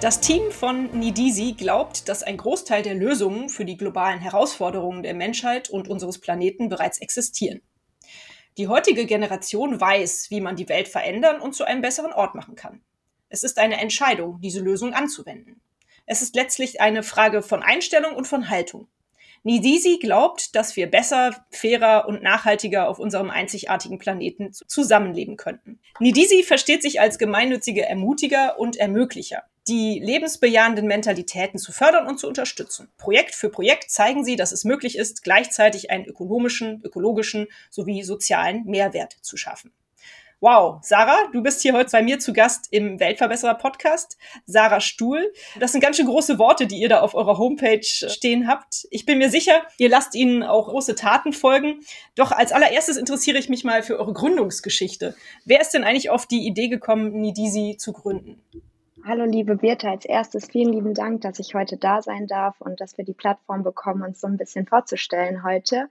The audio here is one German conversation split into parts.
Das Team von Nidisi glaubt, dass ein Großteil der Lösungen für die globalen Herausforderungen der Menschheit und unseres Planeten bereits existieren. Die heutige Generation weiß, wie man die Welt verändern und zu einem besseren Ort machen kann. Es ist eine Entscheidung, diese Lösung anzuwenden. Es ist letztlich eine Frage von Einstellung und von Haltung. Nidisi glaubt, dass wir besser, fairer und nachhaltiger auf unserem einzigartigen Planeten zusammenleben könnten. Nidisi versteht sich als gemeinnützige Ermutiger und Ermöglicher die lebensbejahenden Mentalitäten zu fördern und zu unterstützen. Projekt für Projekt zeigen sie, dass es möglich ist, gleichzeitig einen ökonomischen, ökologischen sowie sozialen Mehrwert zu schaffen. Wow, Sarah, du bist hier heute bei mir zu Gast im Weltverbesserer Podcast. Sarah Stuhl. Das sind ganz schön große Worte, die ihr da auf eurer Homepage stehen habt. Ich bin mir sicher, ihr lasst ihnen auch große Taten folgen. Doch als allererstes interessiere ich mich mal für eure Gründungsgeschichte. Wer ist denn eigentlich auf die Idee gekommen, Nidisi zu gründen? Hallo liebe Birte, als erstes vielen lieben Dank, dass ich heute da sein darf und dass wir die Plattform bekommen, uns so ein bisschen vorzustellen heute.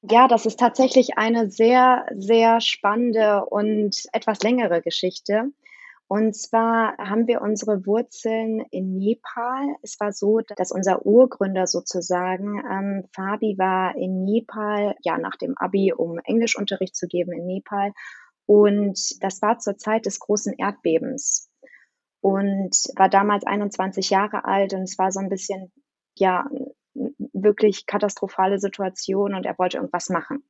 Ja, das ist tatsächlich eine sehr, sehr spannende und etwas längere Geschichte. Und zwar haben wir unsere Wurzeln in Nepal. Es war so, dass unser Urgründer sozusagen, ähm, Fabi, war in Nepal, ja, nach dem Abi, um Englischunterricht zu geben in Nepal. Und das war zur Zeit des großen Erdbebens und war damals 21 Jahre alt und es war so ein bisschen, ja, wirklich katastrophale Situation und er wollte irgendwas machen.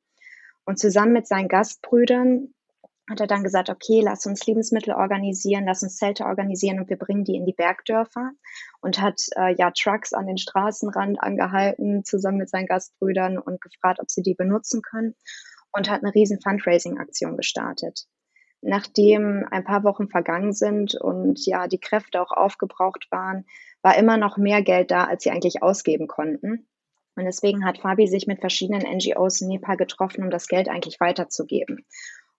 Und zusammen mit seinen Gastbrüdern hat er dann gesagt, okay, lass uns Lebensmittel organisieren, lass uns Zelte organisieren und wir bringen die in die Bergdörfer und hat äh, ja Trucks an den Straßenrand angehalten, zusammen mit seinen Gastbrüdern und gefragt, ob sie die benutzen können und hat eine riesen Fundraising-Aktion gestartet nachdem ein paar Wochen vergangen sind und ja, die Kräfte auch aufgebraucht waren, war immer noch mehr Geld da, als sie eigentlich ausgeben konnten. Und deswegen hat Fabi sich mit verschiedenen NGOs in Nepal getroffen, um das Geld eigentlich weiterzugeben.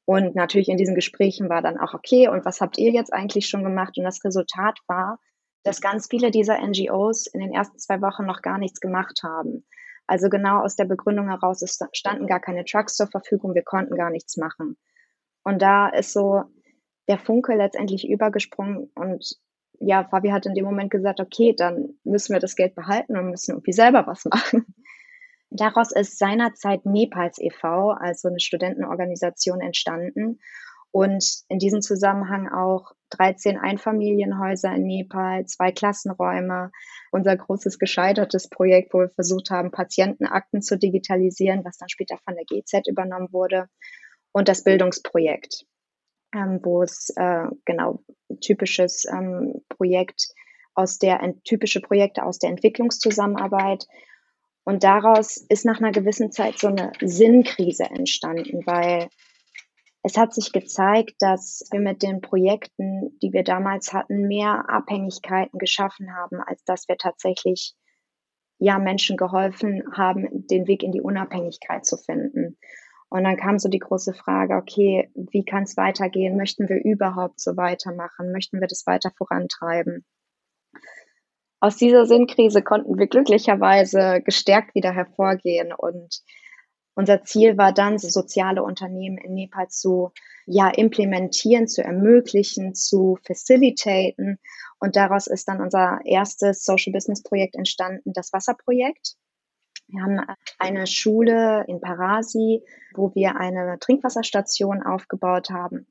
Und natürlich in diesen Gesprächen war dann auch, okay, und was habt ihr jetzt eigentlich schon gemacht? Und das Resultat war, dass ganz viele dieser NGOs in den ersten zwei Wochen noch gar nichts gemacht haben. Also genau aus der Begründung heraus, es standen gar keine Trucks zur Verfügung, wir konnten gar nichts machen. Und da ist so der Funke letztendlich übergesprungen und ja, Fabi hat in dem Moment gesagt, okay, dann müssen wir das Geld behalten und müssen irgendwie selber was machen. Daraus ist seinerzeit Nepals e.V., also eine Studentenorganisation, entstanden. Und in diesem Zusammenhang auch 13 Einfamilienhäuser in Nepal, zwei Klassenräume, unser großes gescheitertes Projekt, wo wir versucht haben, Patientenakten zu digitalisieren, was dann später von der GZ übernommen wurde und das Bildungsprojekt, ähm, wo es äh, genau typisches ähm, Projekt aus der typische Projekte aus der Entwicklungszusammenarbeit. Und daraus ist nach einer gewissen Zeit so eine Sinnkrise entstanden, weil es hat sich gezeigt, dass wir mit den Projekten, die wir damals hatten, mehr Abhängigkeiten geschaffen haben, als dass wir tatsächlich ja Menschen geholfen haben, den Weg in die Unabhängigkeit zu finden. Und dann kam so die große Frage, okay, wie kann es weitergehen? Möchten wir überhaupt so weitermachen? Möchten wir das weiter vorantreiben? Aus dieser Sinnkrise konnten wir glücklicherweise gestärkt wieder hervorgehen und unser Ziel war dann, so soziale Unternehmen in Nepal zu ja, implementieren, zu ermöglichen, zu facilitaten. Und daraus ist dann unser erstes Social Business Projekt entstanden, das Wasserprojekt. Wir haben eine Schule in Parasi, wo wir eine Trinkwasserstation aufgebaut haben.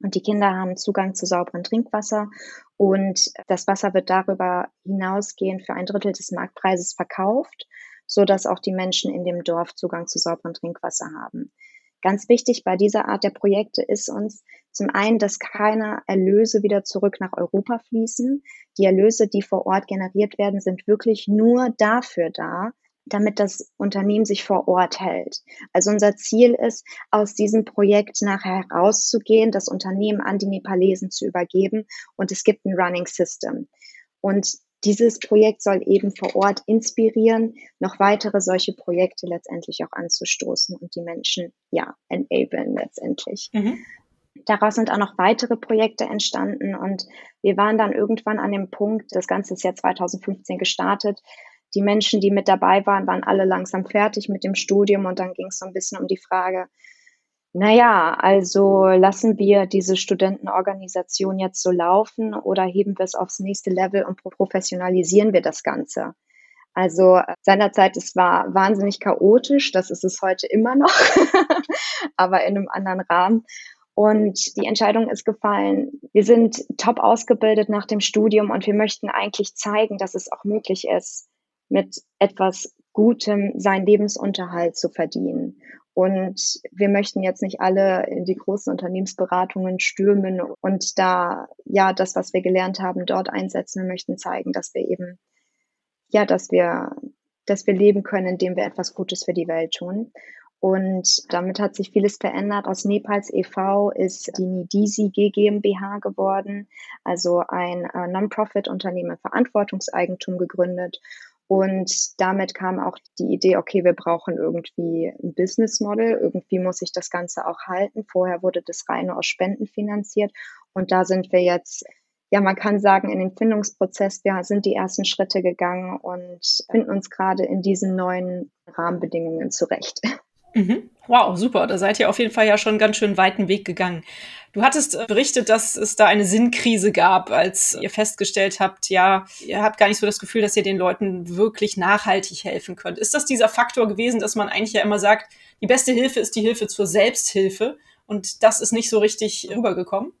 Und die Kinder haben Zugang zu sauberem Trinkwasser und das Wasser wird darüber hinausgehend für ein Drittel des Marktpreises verkauft, so dass auch die Menschen in dem Dorf Zugang zu sauberem Trinkwasser haben. Ganz wichtig bei dieser Art der Projekte ist uns zum einen, dass keine Erlöse wieder zurück nach Europa fließen. Die Erlöse, die vor Ort generiert werden, sind wirklich nur dafür da, damit das Unternehmen sich vor Ort hält. Also unser Ziel ist, aus diesem Projekt nachher herauszugehen, das Unternehmen an die Nepalesen zu übergeben und es gibt ein Running System. Und dieses Projekt soll eben vor Ort inspirieren, noch weitere solche Projekte letztendlich auch anzustoßen und die Menschen ja enablen letztendlich. Mhm. Daraus sind auch noch weitere Projekte entstanden und wir waren dann irgendwann an dem Punkt, das Ganze ist ja 2015 gestartet, die Menschen, die mit dabei waren, waren alle langsam fertig mit dem Studium und dann ging es so ein bisschen um die Frage, naja, also lassen wir diese Studentenorganisation jetzt so laufen oder heben wir es aufs nächste Level und professionalisieren wir das Ganze? Also seinerzeit, es war wahnsinnig chaotisch, das ist es heute immer noch, aber in einem anderen Rahmen. Und die Entscheidung ist gefallen, wir sind top ausgebildet nach dem Studium und wir möchten eigentlich zeigen, dass es auch möglich ist, mit etwas Gutem seinen Lebensunterhalt zu verdienen. Und wir möchten jetzt nicht alle in die großen Unternehmensberatungen stürmen und da ja das, was wir gelernt haben, dort einsetzen. Wir möchten zeigen, dass wir eben ja, dass wir, dass wir leben können, indem wir etwas Gutes für die Welt tun. Und damit hat sich vieles verändert. Aus Nepals e.V. ist die Nidisi GmbH geworden, also ein äh, Non-Profit-Unternehmen Verantwortungseigentum gegründet. Und damit kam auch die Idee, okay, wir brauchen irgendwie ein Business Model. Irgendwie muss sich das Ganze auch halten. Vorher wurde das rein aus Spenden finanziert. Und da sind wir jetzt ja, man kann sagen, in den Findungsprozess, wir sind die ersten Schritte gegangen und finden uns gerade in diesen neuen Rahmenbedingungen zurecht. Mhm. Wow, super. Da seid ihr auf jeden Fall ja schon ganz schön weiten Weg gegangen. Du hattest äh, berichtet, dass es da eine Sinnkrise gab, als ihr festgestellt habt, ja, ihr habt gar nicht so das Gefühl, dass ihr den Leuten wirklich nachhaltig helfen könnt. Ist das dieser Faktor gewesen, dass man eigentlich ja immer sagt, die beste Hilfe ist die Hilfe zur Selbsthilfe und das ist nicht so richtig rübergekommen?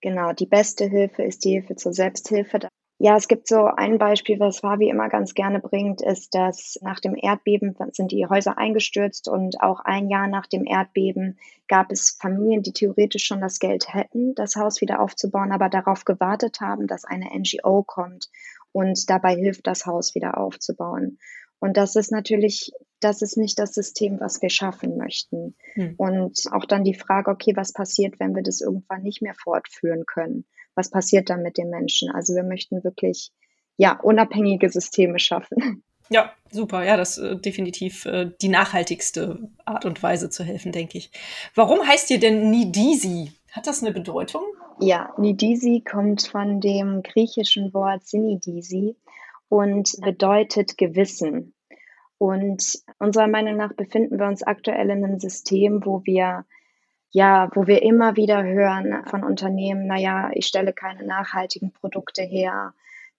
Genau, die beste Hilfe ist die Hilfe zur Selbsthilfe. Ja, es gibt so ein Beispiel, was Fabi immer ganz gerne bringt, ist, dass nach dem Erdbeben sind die Häuser eingestürzt und auch ein Jahr nach dem Erdbeben gab es Familien, die theoretisch schon das Geld hätten, das Haus wieder aufzubauen, aber darauf gewartet haben, dass eine NGO kommt und dabei hilft, das Haus wieder aufzubauen. Und das ist natürlich, das ist nicht das System, was wir schaffen möchten. Hm. Und auch dann die Frage, okay, was passiert, wenn wir das irgendwann nicht mehr fortführen können? Was passiert dann mit den Menschen. Also wir möchten wirklich ja unabhängige Systeme schaffen. Ja, super. Ja, das ist äh, definitiv äh, die nachhaltigste Art und Weise zu helfen, denke ich. Warum heißt ihr denn Nidisi? Hat das eine Bedeutung? Ja, Nidisi kommt von dem griechischen Wort Sinidisi und bedeutet Gewissen. Und unserer Meinung nach befinden wir uns aktuell in einem System, wo wir ja, wo wir immer wieder hören von Unternehmen, naja, ich stelle keine nachhaltigen Produkte her,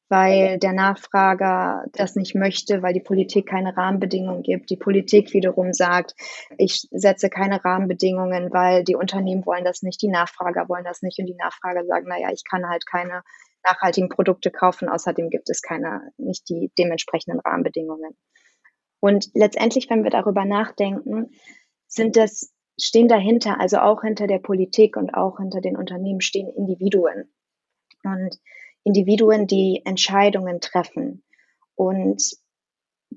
weil der Nachfrager das nicht möchte, weil die Politik keine Rahmenbedingungen gibt. Die Politik wiederum sagt, ich setze keine Rahmenbedingungen, weil die Unternehmen wollen das nicht, die Nachfrager wollen das nicht und die Nachfrager sagen, naja, ich kann halt keine nachhaltigen Produkte kaufen, außerdem gibt es keine, nicht die dementsprechenden Rahmenbedingungen. Und letztendlich, wenn wir darüber nachdenken, sind das stehen dahinter, also auch hinter der Politik und auch hinter den Unternehmen stehen Individuen. Und Individuen, die Entscheidungen treffen. Und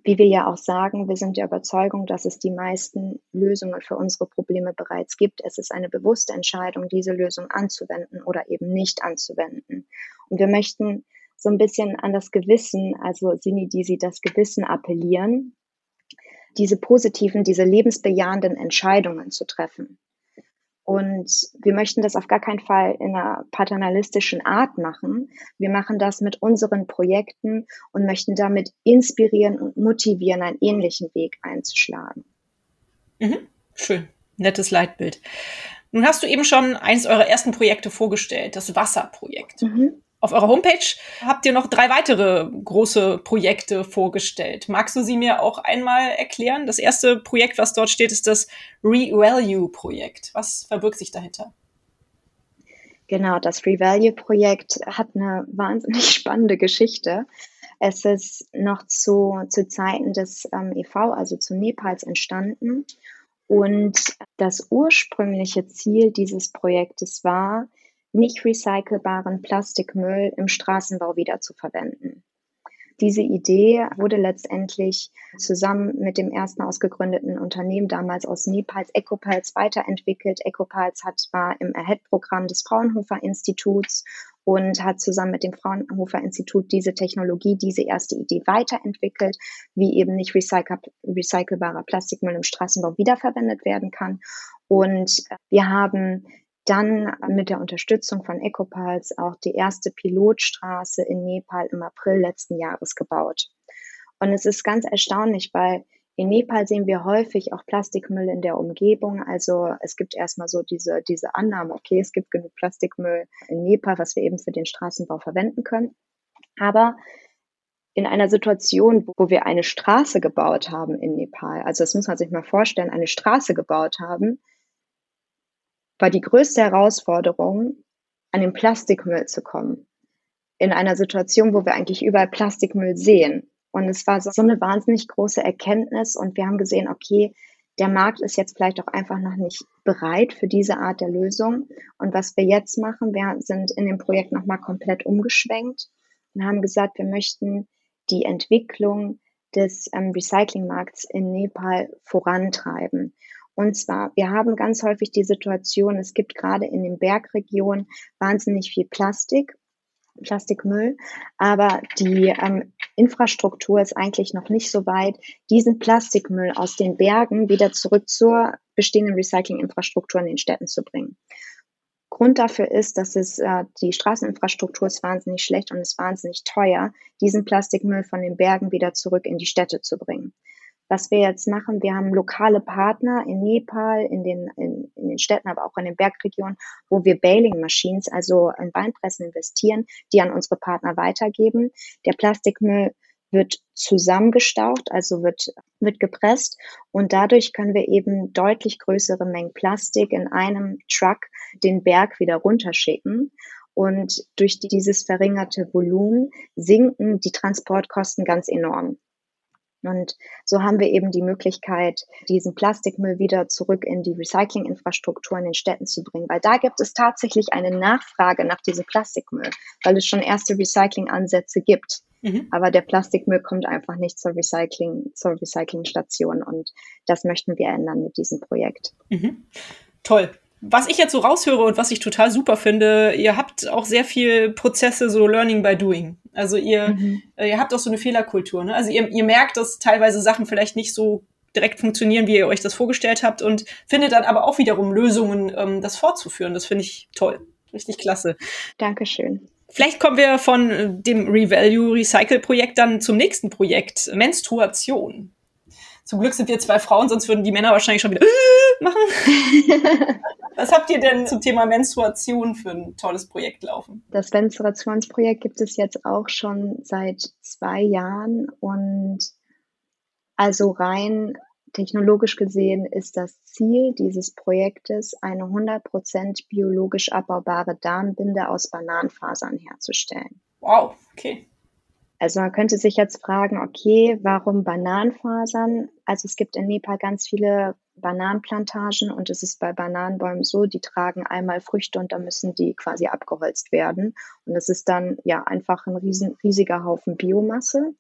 wie wir ja auch sagen, wir sind der Überzeugung, dass es die meisten Lösungen für unsere Probleme bereits gibt. Es ist eine bewusste Entscheidung, diese Lösung anzuwenden oder eben nicht anzuwenden. Und wir möchten so ein bisschen an das Gewissen, also Sini, die sie das Gewissen appellieren, diese positiven, diese lebensbejahenden Entscheidungen zu treffen. Und wir möchten das auf gar keinen Fall in einer paternalistischen Art machen. Wir machen das mit unseren Projekten und möchten damit inspirieren und motivieren, einen ähnlichen Weg einzuschlagen. Mhm. Schön. Nettes Leitbild. Nun hast du eben schon eines eurer ersten Projekte vorgestellt, das Wasserprojekt. Mhm. Auf eurer Homepage habt ihr noch drei weitere große Projekte vorgestellt. Magst du sie mir auch einmal erklären? Das erste Projekt, was dort steht, ist das Revalue-Projekt. Was verbirgt sich dahinter? Genau, das Revalue-Projekt hat eine wahnsinnig spannende Geschichte. Es ist noch zu, zu Zeiten des ähm, EV, also zu Nepals, entstanden. Und das ursprüngliche Ziel dieses Projektes war, nicht recycelbaren Plastikmüll im Straßenbau wiederzuverwenden. Diese Idee wurde letztendlich zusammen mit dem ersten ausgegründeten Unternehmen damals aus Nepals, Ecopals, weiterentwickelt. Ecopals hat, war im AHEAD-Programm des Fraunhofer Instituts und hat zusammen mit dem Fraunhofer Institut diese Technologie, diese erste Idee weiterentwickelt, wie eben nicht recycelbarer Plastikmüll im Straßenbau wiederverwendet werden kann. Und wir haben dann mit der Unterstützung von Ecopals auch die erste Pilotstraße in Nepal im April letzten Jahres gebaut. Und es ist ganz erstaunlich, weil in Nepal sehen wir häufig auch Plastikmüll in der Umgebung. Also es gibt erstmal so diese, diese Annahme, okay, es gibt genug Plastikmüll in Nepal, was wir eben für den Straßenbau verwenden können. Aber in einer Situation, wo wir eine Straße gebaut haben in Nepal, also das muss man sich mal vorstellen, eine Straße gebaut haben, war die größte Herausforderung, an den Plastikmüll zu kommen. In einer Situation, wo wir eigentlich überall Plastikmüll sehen. Und es war so eine wahnsinnig große Erkenntnis und wir haben gesehen, okay, der Markt ist jetzt vielleicht auch einfach noch nicht bereit für diese Art der Lösung. Und was wir jetzt machen, wir sind in dem Projekt nochmal komplett umgeschwenkt und haben gesagt, wir möchten die Entwicklung des ähm, Recyclingmarkts in Nepal vorantreiben. Und zwar, wir haben ganz häufig die Situation, es gibt gerade in den Bergregionen wahnsinnig viel Plastik Plastikmüll, aber die ähm, Infrastruktur ist eigentlich noch nicht so weit, diesen Plastikmüll aus den Bergen wieder zurück zur bestehenden Recyclinginfrastruktur in den Städten zu bringen. Grund dafür ist, dass es äh, die Straßeninfrastruktur ist wahnsinnig schlecht und ist wahnsinnig teuer, diesen Plastikmüll von den Bergen wieder zurück in die Städte zu bringen. Was wir jetzt machen, wir haben lokale Partner in Nepal, in den, in, in den Städten, aber auch in den Bergregionen, wo wir Baling Machines, also in Weinpressen investieren, die an unsere Partner weitergeben. Der Plastikmüll wird zusammengestaucht, also wird, wird gepresst und dadurch können wir eben deutlich größere Mengen Plastik in einem Truck den Berg wieder runterschicken. Und durch dieses verringerte Volumen sinken die Transportkosten ganz enorm. Und so haben wir eben die Möglichkeit, diesen Plastikmüll wieder zurück in die Recyclinginfrastruktur in den Städten zu bringen, weil da gibt es tatsächlich eine Nachfrage nach diesem Plastikmüll, weil es schon erste Recyclingansätze gibt. Mhm. Aber der Plastikmüll kommt einfach nicht zur Recycling, zur Recyclingstation und das möchten wir ändern mit diesem Projekt. Mhm. Toll was ich jetzt so raushöre und was ich total super finde, ihr habt auch sehr viel Prozesse, so Learning by Doing. Also ihr, mhm. Äh, ihr habt auch so eine Fehlerkultur. Ne? Also ihr, ihr merkt, dass teilweise Sachen vielleicht nicht so direkt funktionieren, wie ihr euch das vorgestellt habt und findet dann aber auch wiederum Lösungen, ähm, das fortzuführen. Das finde ich toll. Richtig klasse. Dankeschön. Vielleicht kommen wir von dem Revalue Recycle Projekt dann zum nächsten Projekt, Menstruation. Zum Glück sind wir zwei Frauen, sonst würden die Männer wahrscheinlich schon wieder äh, machen. Was habt ihr denn zum Thema Menstruation für ein tolles Projekt laufen? Das Menstruationsprojekt gibt es jetzt auch schon seit zwei Jahren und also rein technologisch gesehen ist das Ziel dieses Projektes, eine 100% biologisch abbaubare Darmbinde aus Bananenfasern herzustellen. Wow, okay. Also man könnte sich jetzt fragen, okay, warum Bananenfasern? Also es gibt in Nepal ganz viele Bananenplantagen und es ist bei Bananenbäumen so, die tragen einmal Früchte und dann müssen die quasi abgeholzt werden. Und das ist dann ja einfach ein riesen, riesiger Haufen Biomasse,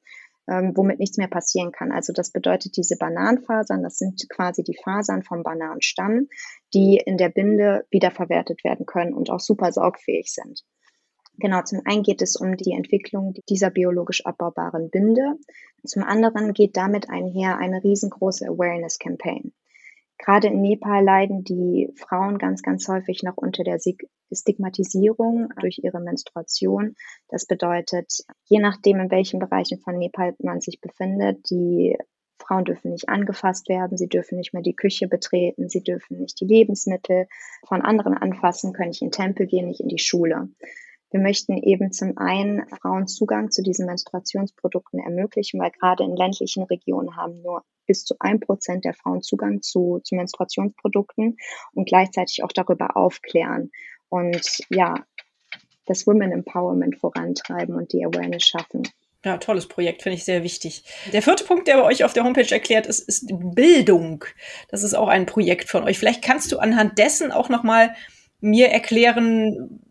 ähm, womit nichts mehr passieren kann. Also das bedeutet, diese Bananenfasern, das sind quasi die Fasern vom Bananenstamm, die in der Binde wiederverwertet werden können und auch super saugfähig sind. Genau, zum einen geht es um die Entwicklung dieser biologisch abbaubaren Binde. Zum anderen geht damit einher eine riesengroße Awareness-Campaign. Gerade in Nepal leiden die Frauen ganz, ganz häufig noch unter der Stigmatisierung durch ihre Menstruation. Das bedeutet, je nachdem, in welchen Bereichen von Nepal man sich befindet, die Frauen dürfen nicht angefasst werden, sie dürfen nicht mehr die Küche betreten, sie dürfen nicht die Lebensmittel von anderen anfassen, können nicht in Tempel gehen, nicht in die Schule. Wir möchten eben zum einen Frauen Zugang zu diesen Menstruationsprodukten ermöglichen, weil gerade in ländlichen Regionen haben nur bis zu ein Prozent der Frauen Zugang zu, zu Menstruationsprodukten und gleichzeitig auch darüber aufklären und ja, das Women Empowerment vorantreiben und die Awareness schaffen. Ja, tolles Projekt, finde ich sehr wichtig. Der vierte Punkt, der bei euch auf der Homepage erklärt ist, ist Bildung. Das ist auch ein Projekt von euch. Vielleicht kannst du anhand dessen auch noch mal mir erklären,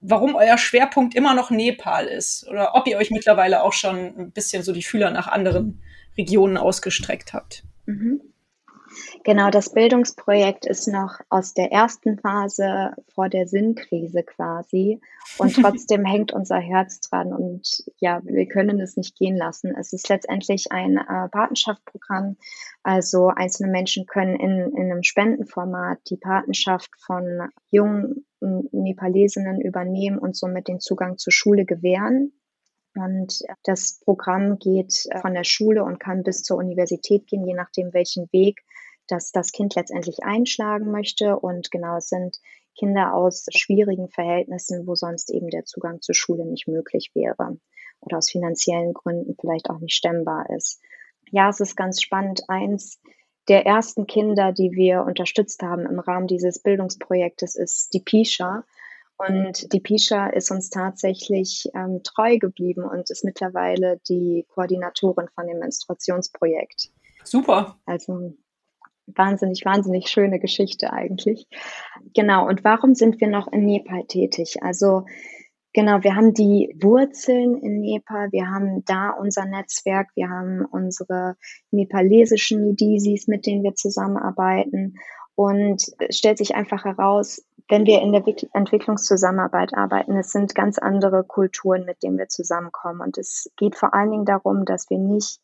warum euer Schwerpunkt immer noch Nepal ist oder ob ihr euch mittlerweile auch schon ein bisschen so die Fühler nach anderen Regionen ausgestreckt habt. Mhm. Genau, das Bildungsprojekt ist noch aus der ersten Phase vor der Sinnkrise quasi. Und trotzdem hängt unser Herz dran und ja, wir können es nicht gehen lassen. Es ist letztendlich ein äh, Patenschaftsprogramm. Also einzelne Menschen können in, in einem Spendenformat die Patenschaft von jungen Nepalesinnen übernehmen und somit den Zugang zur Schule gewähren. Und das Programm geht von der Schule und kann bis zur Universität gehen, je nachdem, welchen Weg das das Kind letztendlich einschlagen möchte. Und genau, es sind Kinder aus schwierigen Verhältnissen, wo sonst eben der Zugang zur Schule nicht möglich wäre oder aus finanziellen Gründen vielleicht auch nicht stemmbar ist. Ja, es ist ganz spannend. Eins der ersten Kinder, die wir unterstützt haben im Rahmen dieses Bildungsprojektes, ist die Pisha. Und die Pisha ist uns tatsächlich ähm, treu geblieben und ist mittlerweile die Koordinatorin von dem Menstruationsprojekt. Super. Also wahnsinnig, wahnsinnig schöne Geschichte eigentlich. Genau. Und warum sind wir noch in Nepal tätig? Also Genau, wir haben die Wurzeln in Nepal, wir haben da unser Netzwerk, wir haben unsere nepalesischen Nidisis, mit denen wir zusammenarbeiten. Und es stellt sich einfach heraus, wenn wir in der Entwicklungszusammenarbeit arbeiten, es sind ganz andere Kulturen, mit denen wir zusammenkommen. Und es geht vor allen Dingen darum, dass wir nicht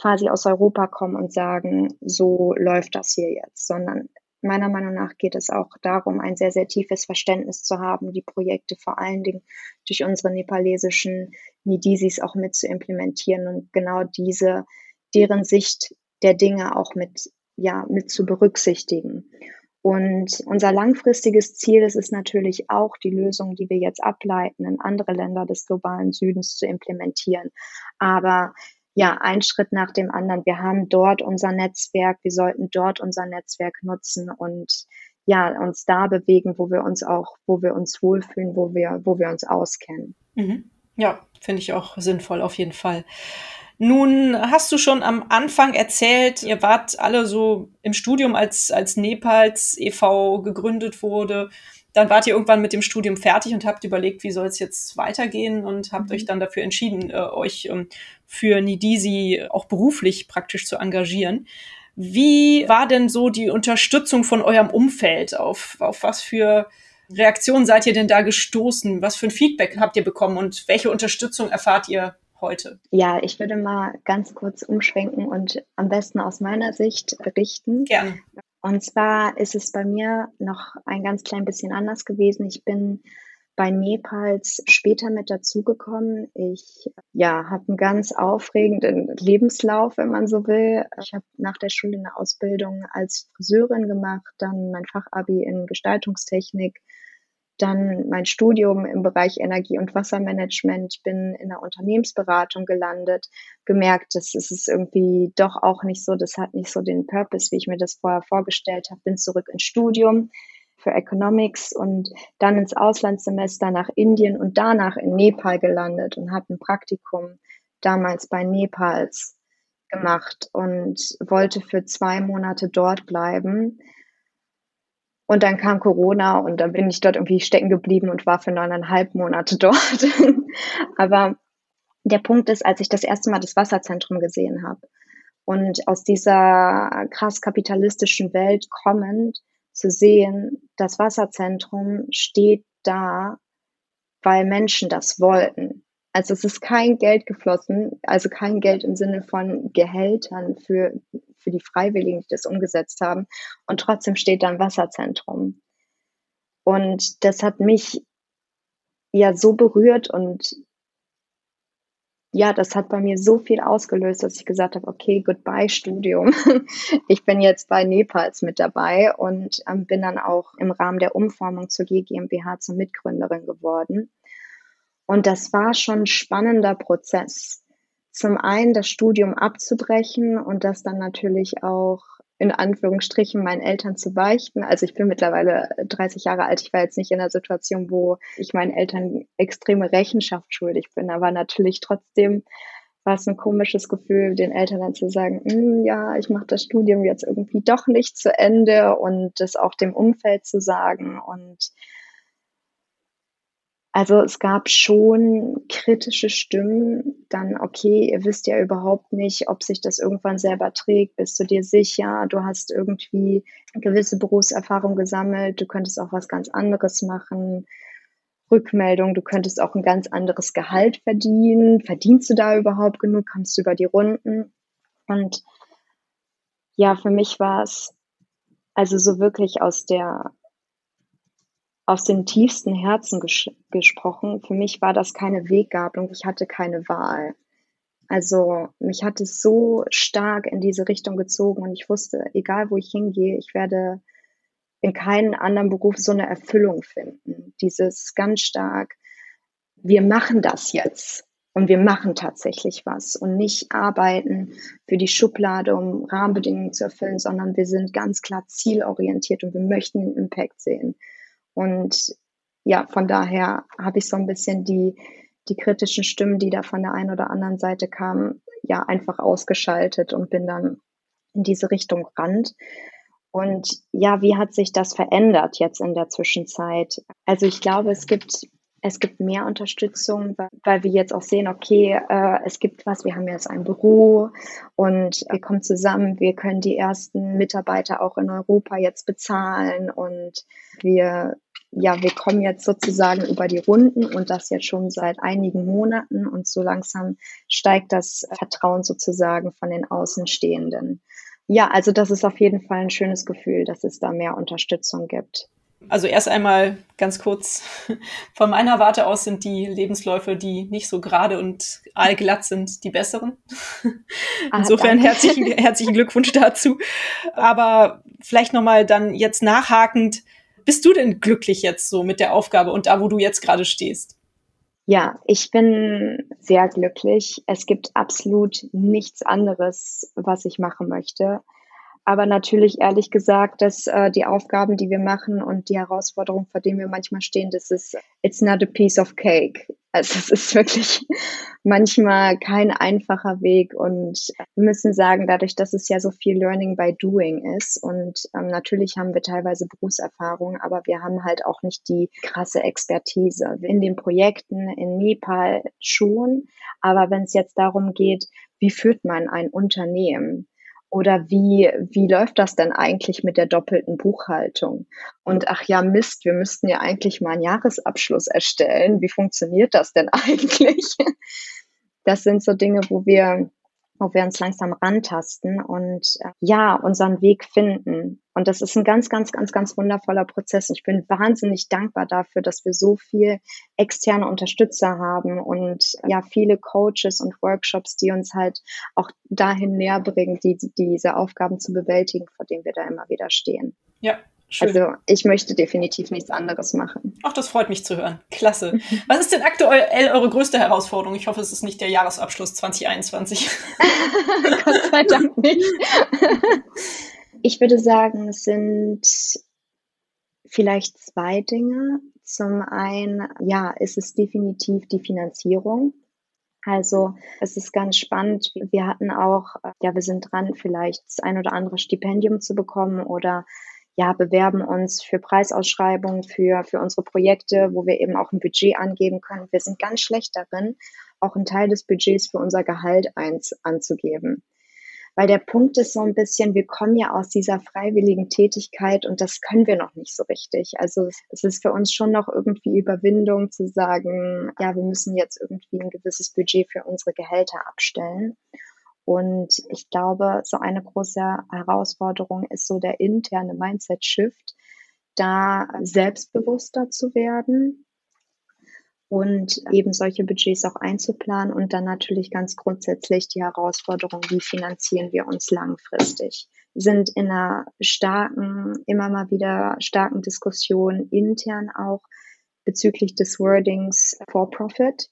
quasi aus Europa kommen und sagen, so läuft das hier jetzt, sondern meiner Meinung nach geht es auch darum, ein sehr, sehr tiefes Verständnis zu haben, die Projekte vor allen Dingen durch unsere nepalesischen Nidisis auch mit zu implementieren und genau diese, deren Sicht der Dinge auch mit, ja, mit zu berücksichtigen. Und unser langfristiges Ziel ist es natürlich auch, die Lösungen, die wir jetzt ableiten, in andere Länder des globalen Südens zu implementieren. Aber ja, ein Schritt nach dem anderen. Wir haben dort unser Netzwerk, wir sollten dort unser Netzwerk nutzen und ja, uns da bewegen, wo wir uns auch, wo wir uns wohlfühlen, wo wir, wo wir uns auskennen. Mhm. Ja, finde ich auch sinnvoll auf jeden Fall. Nun hast du schon am Anfang erzählt, ihr wart alle so im Studium, als, als Nepals e.V. gegründet wurde. Dann wart ihr irgendwann mit dem Studium fertig und habt überlegt, wie soll es jetzt weitergehen und habt mhm. euch dann dafür entschieden, äh, euch ähm, für Nidisi auch beruflich praktisch zu engagieren. Wie war denn so die Unterstützung von eurem Umfeld? Auf, auf was für Reaktionen seid ihr denn da gestoßen? Was für ein Feedback habt ihr bekommen und welche Unterstützung erfahrt ihr heute? Ja, ich würde mal ganz kurz umschwenken und am besten aus meiner Sicht berichten. Gerne. Und zwar ist es bei mir noch ein ganz klein bisschen anders gewesen. Ich bin bei Nepals später mit dazugekommen. Ich ja, habe einen ganz aufregenden Lebenslauf, wenn man so will. Ich habe nach der Schule eine Ausbildung als Friseurin gemacht, dann mein Fachabi in Gestaltungstechnik, dann mein Studium im Bereich Energie- und Wassermanagement, bin in der Unternehmensberatung gelandet, gemerkt, das ist es irgendwie doch auch nicht so, das hat nicht so den Purpose, wie ich mir das vorher vorgestellt habe, bin zurück ins Studium für Economics und dann ins Auslandssemester nach Indien und danach in Nepal gelandet und habe ein Praktikum damals bei Nepals gemacht und wollte für zwei Monate dort bleiben und dann kam Corona und dann bin ich dort irgendwie stecken geblieben und war für neuneinhalb Monate dort. Aber der Punkt ist, als ich das erste Mal das Wasserzentrum gesehen habe und aus dieser krass kapitalistischen Welt kommend zu sehen, das Wasserzentrum steht da, weil Menschen das wollten. Also es ist kein Geld geflossen, also kein Geld im Sinne von Gehältern für, für die Freiwilligen, die das umgesetzt haben. Und trotzdem steht da ein Wasserzentrum. Und das hat mich ja so berührt und ja, das hat bei mir so viel ausgelöst, dass ich gesagt habe, okay, goodbye Studium. Ich bin jetzt bei Nepals mit dabei und ähm, bin dann auch im Rahmen der Umformung zur GmbH zur Mitgründerin geworden. Und das war schon ein spannender Prozess. Zum einen das Studium abzubrechen und das dann natürlich auch in Anführungsstrichen meinen Eltern zu beichten. Also ich bin mittlerweile 30 Jahre alt. Ich war jetzt nicht in einer Situation, wo ich meinen Eltern extreme Rechenschaft schuldig bin. Aber natürlich trotzdem war es ein komisches Gefühl, den Eltern dann zu sagen, hm, ja, ich mache das Studium jetzt irgendwie doch nicht zu Ende und das auch dem Umfeld zu sagen und Also es gab schon kritische Stimmen, dann, okay, ihr wisst ja überhaupt nicht, ob sich das irgendwann selber trägt, bist du dir sicher, du hast irgendwie gewisse Berufserfahrung gesammelt, du könntest auch was ganz anderes machen. Rückmeldung, du könntest auch ein ganz anderes Gehalt verdienen. Verdienst du da überhaupt genug? Kommst du über die Runden? Und ja, für mich war es also so wirklich aus der aus dem tiefsten Herzen ges gesprochen. Für mich war das keine Weggabelung, ich hatte keine Wahl. Also mich hat es so stark in diese Richtung gezogen und ich wusste, egal wo ich hingehe, ich werde in keinem anderen Beruf so eine Erfüllung finden. Dieses ganz stark, wir machen das jetzt und wir machen tatsächlich was und nicht arbeiten für die Schublade, um Rahmenbedingungen zu erfüllen, sondern wir sind ganz klar zielorientiert und wir möchten den Impact sehen. Und ja, von daher habe ich so ein bisschen die, die kritischen Stimmen, die da von der einen oder anderen Seite kamen, ja, einfach ausgeschaltet und bin dann in diese Richtung gerannt. Und ja, wie hat sich das verändert jetzt in der Zwischenzeit? Also ich glaube, es gibt es gibt mehr Unterstützung, weil wir jetzt auch sehen, okay, äh, es gibt was, wir haben jetzt ein Büro und wir kommen zusammen, wir können die ersten Mitarbeiter auch in Europa jetzt bezahlen und wir, ja, wir kommen jetzt sozusagen über die Runden und das jetzt schon seit einigen Monaten und so langsam steigt das Vertrauen sozusagen von den Außenstehenden. Ja, also das ist auf jeden Fall ein schönes Gefühl, dass es da mehr Unterstützung gibt. Also erst einmal ganz kurz, von meiner Warte aus sind die Lebensläufe, die nicht so gerade und allglatt sind, die besseren. Ah, Insofern herzlichen, herzlichen Glückwunsch dazu. Aber vielleicht nochmal dann jetzt nachhakend, bist du denn glücklich jetzt so mit der Aufgabe und da, wo du jetzt gerade stehst? Ja, ich bin sehr glücklich. Es gibt absolut nichts anderes, was ich machen möchte. Aber natürlich ehrlich gesagt, dass äh, die Aufgaben, die wir machen und die Herausforderungen, vor denen wir manchmal stehen, das ist, it's not a piece of cake. Also es ist wirklich manchmal kein einfacher Weg und wir müssen sagen, dadurch, dass es ja so viel Learning by Doing ist und ähm, natürlich haben wir teilweise Berufserfahrung, aber wir haben halt auch nicht die krasse Expertise. In den Projekten in Nepal schon, aber wenn es jetzt darum geht, wie führt man ein Unternehmen? Oder wie, wie läuft das denn eigentlich mit der doppelten Buchhaltung? Und ach ja, Mist, wir müssten ja eigentlich mal einen Jahresabschluss erstellen. Wie funktioniert das denn eigentlich? Das sind so Dinge, wo wir wo wir uns langsam rantasten und äh, ja, unseren Weg finden. Und das ist ein ganz, ganz, ganz, ganz wundervoller Prozess. Ich bin wahnsinnig dankbar dafür, dass wir so viel externe Unterstützer haben und ja, viele Coaches und Workshops, die uns halt auch dahin näher bringen, die, diese Aufgaben zu bewältigen, vor denen wir da immer wieder stehen. Ja, Schön. Also ich möchte definitiv nichts anderes machen. Ach, das freut mich zu hören. Klasse. Was ist denn aktuell eure größte Herausforderung? Ich hoffe, es ist nicht der Jahresabschluss 2021. Gott sei Dank nicht. Ich würde sagen, es sind vielleicht zwei Dinge. Zum einen, ja, ist es definitiv die Finanzierung. Also es ist ganz spannend. Wir hatten auch, ja, wir sind dran, vielleicht das ein oder andere Stipendium zu bekommen oder ja, bewerben uns für Preisausschreibungen, für, für unsere Projekte, wo wir eben auch ein Budget angeben können. Wir sind ganz schlecht darin, auch einen Teil des Budgets für unser Gehalt eins anzugeben. Weil der Punkt ist so ein bisschen, wir kommen ja aus dieser freiwilligen Tätigkeit und das können wir noch nicht so richtig. Also es ist für uns schon noch irgendwie Überwindung zu sagen, ja, wir müssen jetzt irgendwie ein gewisses Budget für unsere Gehälter abstellen. Und ich glaube, so eine große Herausforderung ist so der interne Mindset-Shift, da selbstbewusster zu werden und eben solche Budgets auch einzuplanen und dann natürlich ganz grundsätzlich die Herausforderung, wie finanzieren wir uns langfristig. Sind in einer starken, immer mal wieder starken Diskussion intern auch bezüglich des Wordings for Profit.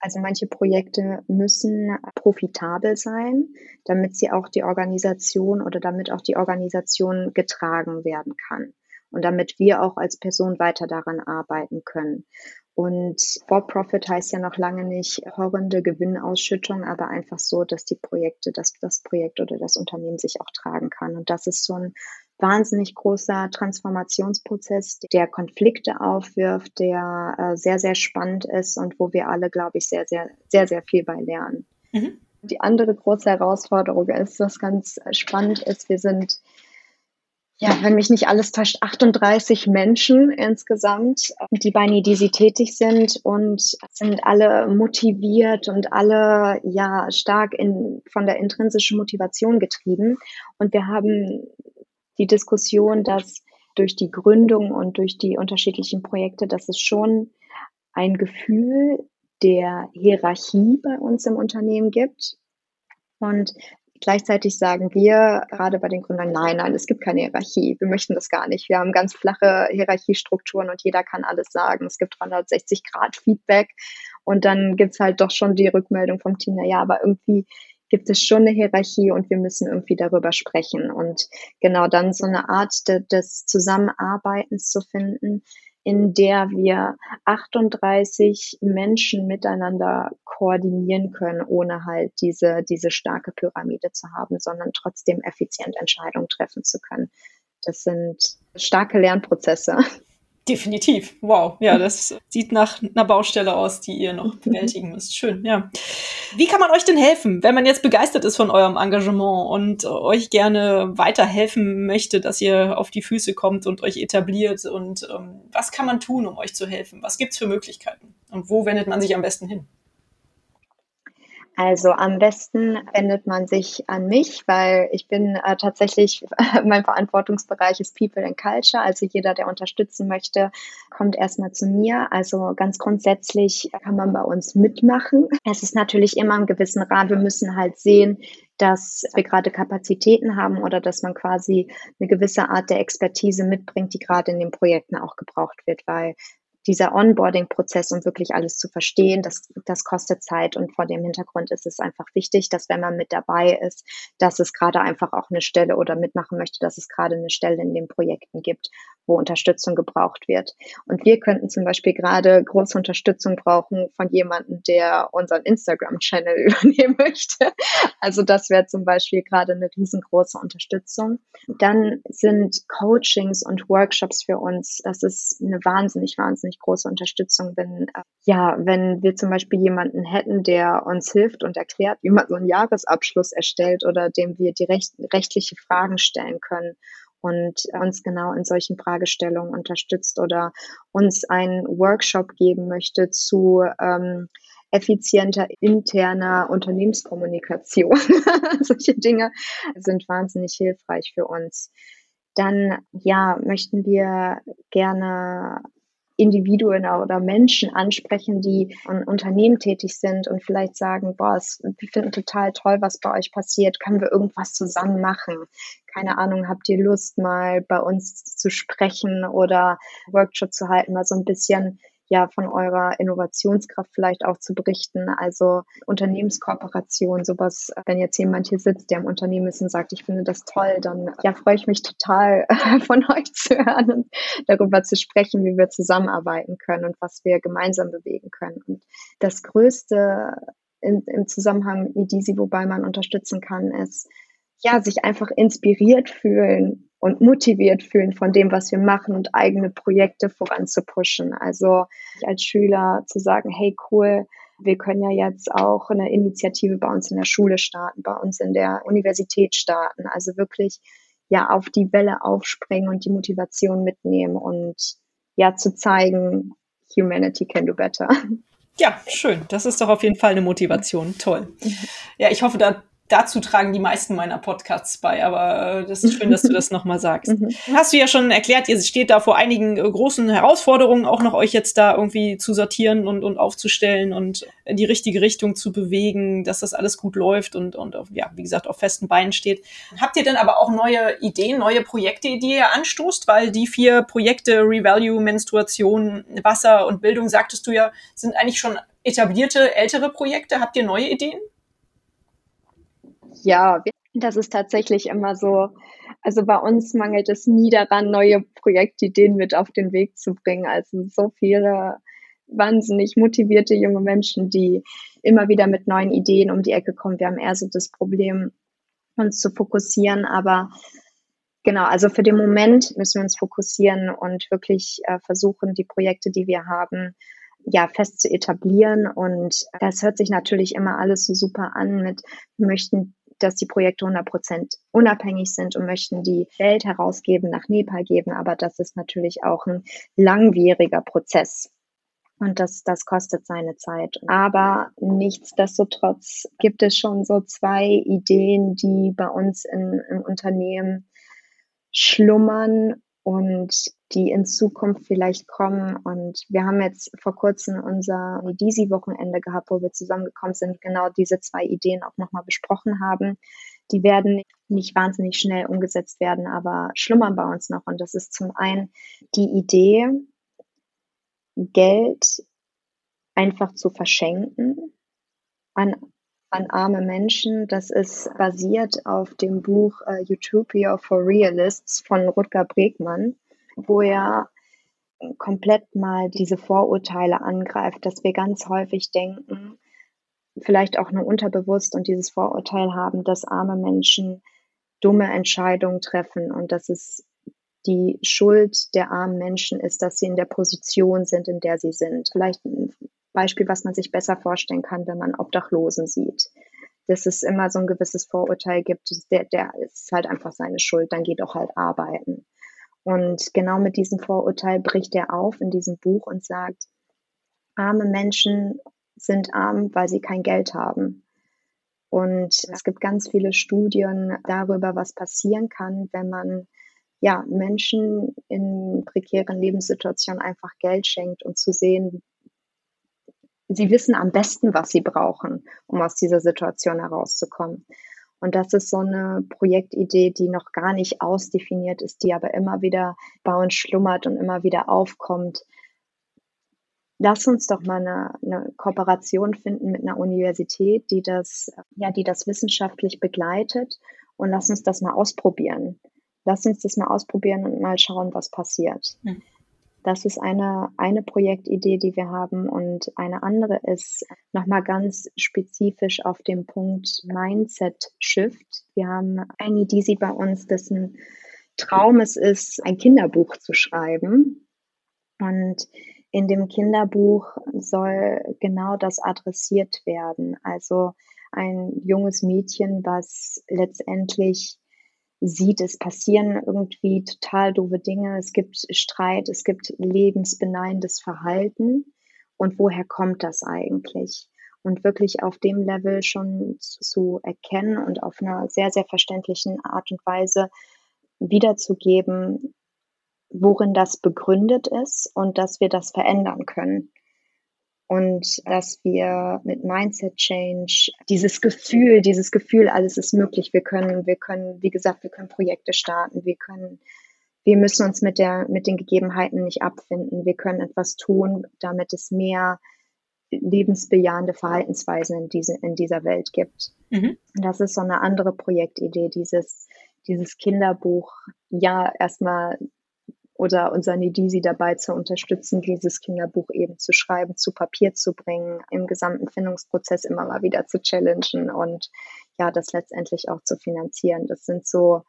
Also manche Projekte müssen profitabel sein, damit sie auch die Organisation oder damit auch die Organisation getragen werden kann und damit wir auch als Person weiter daran arbeiten können. Und For-Profit heißt ja noch lange nicht horrende Gewinnausschüttung, aber einfach so, dass die Projekte, dass das Projekt oder das Unternehmen sich auch tragen kann. Und das ist so ein wahnsinnig großer Transformationsprozess, der Konflikte aufwirft, der äh, sehr, sehr spannend ist und wo wir alle, glaube ich, sehr, sehr, sehr, sehr viel bei lernen. Mhm. Die andere große Herausforderung ist, was ganz spannend ist, wir sind ja, wenn mich nicht alles täuscht, 38 Menschen insgesamt, die bei Nidisi tätig sind und sind alle motiviert und alle ja stark in, von der intrinsischen Motivation getrieben. Und wir haben die Diskussion, dass durch die Gründung und durch die unterschiedlichen Projekte, dass es schon ein Gefühl der Hierarchie bei uns im Unternehmen gibt. Und gleichzeitig sagen wir gerade bei den Gründern, nein, nein, es gibt keine Hierarchie. Wir möchten das gar nicht. Wir haben ganz flache Hierarchiestrukturen und jeder kann alles sagen. Es gibt 360 Grad Feedback und dann gibt es halt doch schon die Rückmeldung vom Team, na ja, aber irgendwie gibt es schon eine Hierarchie und wir müssen irgendwie darüber sprechen. Und genau dann so eine Art de, des Zusammenarbeitens zu finden, in der wir 38 Menschen miteinander koordinieren können, ohne halt diese, diese starke Pyramide zu haben, sondern trotzdem effizient Entscheidungen treffen zu können. Das sind starke Lernprozesse. Definitiv. Wow. Ja, das sieht nach einer Baustelle aus, die ihr noch bewältigen müsst. Schön, ja. Wie kann man euch denn helfen, wenn man jetzt begeistert ist von eurem Engagement und euch gerne weiterhelfen möchte, dass ihr auf die Füße kommt und euch etabliert? Und ähm, was kann man tun, um euch zu helfen? Was gibt's für Möglichkeiten? Und wo wendet man sich am besten hin? Also am besten wendet man sich an mich, weil ich bin äh, tatsächlich, mein Verantwortungsbereich ist People and Culture. Also jeder, der unterstützen möchte, kommt erstmal zu mir. Also ganz grundsätzlich kann man bei uns mitmachen. Es ist natürlich immer im gewissen Rahmen. Wir müssen halt sehen, dass wir gerade Kapazitäten haben oder dass man quasi eine gewisse Art der Expertise mitbringt, die gerade in den Projekten auch gebraucht wird, weil dieser Onboarding-Prozess, um wirklich alles zu verstehen, das, das kostet Zeit und vor dem Hintergrund ist es einfach wichtig, dass wenn man mit dabei ist, dass es gerade einfach auch eine Stelle oder mitmachen möchte, dass es gerade eine Stelle in den Projekten gibt, wo Unterstützung gebraucht wird. Und wir könnten zum Beispiel gerade große Unterstützung brauchen von jemandem, der unseren Instagram-Channel übernehmen möchte. Also das wäre zum Beispiel gerade eine riesengroße Unterstützung. Dann sind Coachings und Workshops für uns, das ist eine wahnsinnig, wahnsinnig große Unterstützung, wenn, äh, ja, wenn wir zum Beispiel jemanden hätten, der uns hilft und erklärt, wie man so einen Jahresabschluss erstellt oder dem wir die recht, rechtliche Fragen stellen können und uns genau in solchen Fragestellungen unterstützt oder uns einen Workshop geben möchte zu ähm, effizienter interner Unternehmenskommunikation. Solche Dinge sind wahnsinnig hilfreich für uns. Dann, ja, möchten wir gerne Individuen oder Menschen ansprechen, die in Unternehmen tätig sind und vielleicht sagen, boah, es, wir finden total toll, was bei euch passiert, können wir irgendwas zusammen machen? Keine Ahnung, habt ihr Lust, mal bei uns zu sprechen oder Workshop zu halten, mal so ein bisschen ja von eurer Innovationskraft vielleicht auch zu berichten. Also Unternehmenskooperation, sowas, wenn jetzt jemand hier sitzt, der im Unternehmen ist und sagt, ich finde das toll, dann ja, freue ich mich total von euch zu hören und darüber zu sprechen, wie wir zusammenarbeiten können und was wir gemeinsam bewegen können. Und das Größte in, im Zusammenhang mit Edisi, wobei man unterstützen kann, ist, ja, sich einfach inspiriert fühlen und motiviert fühlen von dem, was wir machen und eigene Projekte voranzupushen. Also als Schüler zu sagen, hey cool, wir können ja jetzt auch eine Initiative bei uns in der Schule starten, bei uns in der Universität starten. Also wirklich ja auf die Welle aufspringen und die Motivation mitnehmen und ja zu zeigen, Humanity can do better. Ja, schön. Das ist doch auf jeden Fall eine Motivation. Toll. Ja, ich hoffe, da dazu tragen die meisten meiner Podcasts bei, aber äh, das ist schön, dass du das nochmal sagst. Mhm. Hast du ja schon erklärt, ihr steht da vor einigen äh, großen Herausforderungen, auch noch euch jetzt da irgendwie zu sortieren und, und aufzustellen und in die richtige Richtung zu bewegen, dass das alles gut läuft und, und auf, ja, wie gesagt, auf festen Beinen steht. Habt ihr denn aber auch neue Ideen, neue Projekte, die ihr anstoßt? Weil die vier Projekte Revalue, Menstruation, Wasser und Bildung, sagtest du ja, sind eigentlich schon etablierte, ältere Projekte. Habt ihr neue Ideen? Ja, das ist tatsächlich immer so. Also bei uns mangelt es nie daran, neue Projektideen mit auf den Weg zu bringen. Also so viele wahnsinnig motivierte junge Menschen, die immer wieder mit neuen Ideen um die Ecke kommen. Wir haben eher so das Problem, uns zu fokussieren, aber Genau, also für den Moment müssen wir uns fokussieren und wirklich äh, versuchen, die Projekte, die wir haben, ja, fest zu etablieren. Und das hört sich natürlich immer alles so super an mit, wir möchten, dass die Projekte 100 Prozent unabhängig sind und möchten die Geld herausgeben, nach Nepal geben. Aber das ist natürlich auch ein langwieriger Prozess. Und das, das kostet seine Zeit. Aber nichtsdestotrotz gibt es schon so zwei Ideen, die bei uns in, im Unternehmen schlummern und die in Zukunft vielleicht kommen. Und wir haben jetzt vor kurzem unser Disi-Wochenende gehabt, wo wir zusammengekommen sind, genau diese zwei Ideen auch nochmal besprochen haben. Die werden nicht wahnsinnig schnell umgesetzt werden, aber schlummern bei uns noch. Und das ist zum einen die Idee, Geld einfach zu verschenken an, an arme Menschen. Das ist basiert auf dem Buch uh, Utopia for Realists von Rutger Bregmann, wo er komplett mal diese Vorurteile angreift, dass wir ganz häufig denken, vielleicht auch nur unterbewusst und dieses Vorurteil haben, dass arme Menschen dumme Entscheidungen treffen und dass es die Schuld der armen Menschen ist, dass sie in der Position sind, in der sie sind. Vielleicht ein Beispiel, was man sich besser vorstellen kann, wenn man Obdachlosen sieht. Dass es immer so ein gewisses Vorurteil gibt, der, der ist halt einfach seine Schuld, dann geht doch halt arbeiten. Und genau mit diesem Vorurteil bricht er auf in diesem Buch und sagt, arme Menschen sind arm, weil sie kein Geld haben. Und es gibt ganz viele Studien darüber, was passieren kann, wenn man ja, Menschen in prekären Lebenssituationen einfach Geld schenkt und zu sehen, sie wissen am besten, was sie brauchen, um aus dieser Situation herauszukommen. Und das ist so eine Projektidee, die noch gar nicht ausdefiniert ist, die aber immer wieder bei uns schlummert und immer wieder aufkommt. Lass uns doch mal eine, eine Kooperation finden mit einer Universität, die das, ja, die das wissenschaftlich begleitet und lass uns das mal ausprobieren lass uns das mal ausprobieren und mal schauen, was passiert. Mhm. Das ist eine, eine Projektidee, die wir haben. Und eine andere ist nochmal ganz spezifisch auf dem Punkt Mindset Shift. Wir haben eine Idee bei uns, dessen Traum es ist, ein Kinderbuch zu schreiben. Und in dem Kinderbuch soll genau das adressiert werden. Also ein junges Mädchen, was letztendlich sieht, es passieren irgendwie total doofe Dinge, es gibt Streit, es gibt lebensbeneinendes Verhalten. Und woher kommt das eigentlich? Und wirklich auf dem Level schon zu erkennen und auf einer sehr, sehr verständlichen Art und Weise wiederzugeben, worin das begründet ist und dass wir das verändern können und dass wir mit Mindset Change dieses Gefühl, dieses Gefühl, alles ist möglich. Wir können, wir können, wie gesagt, wir können Projekte starten. Wir können, wir müssen uns mit der, mit den Gegebenheiten nicht abfinden. Wir können etwas tun, damit es mehr lebensbejahende Verhaltensweisen in, diese, in dieser Welt gibt. Mhm. Das ist so eine andere Projektidee, dieses, dieses Kinderbuch, ja, erstmal oder unser Nidisi dabei zu unterstützen, dieses Kinderbuch eben zu schreiben, zu Papier zu bringen, im gesamten Findungsprozess immer mal wieder zu challengen und ja, das letztendlich auch zu finanzieren. Das sind so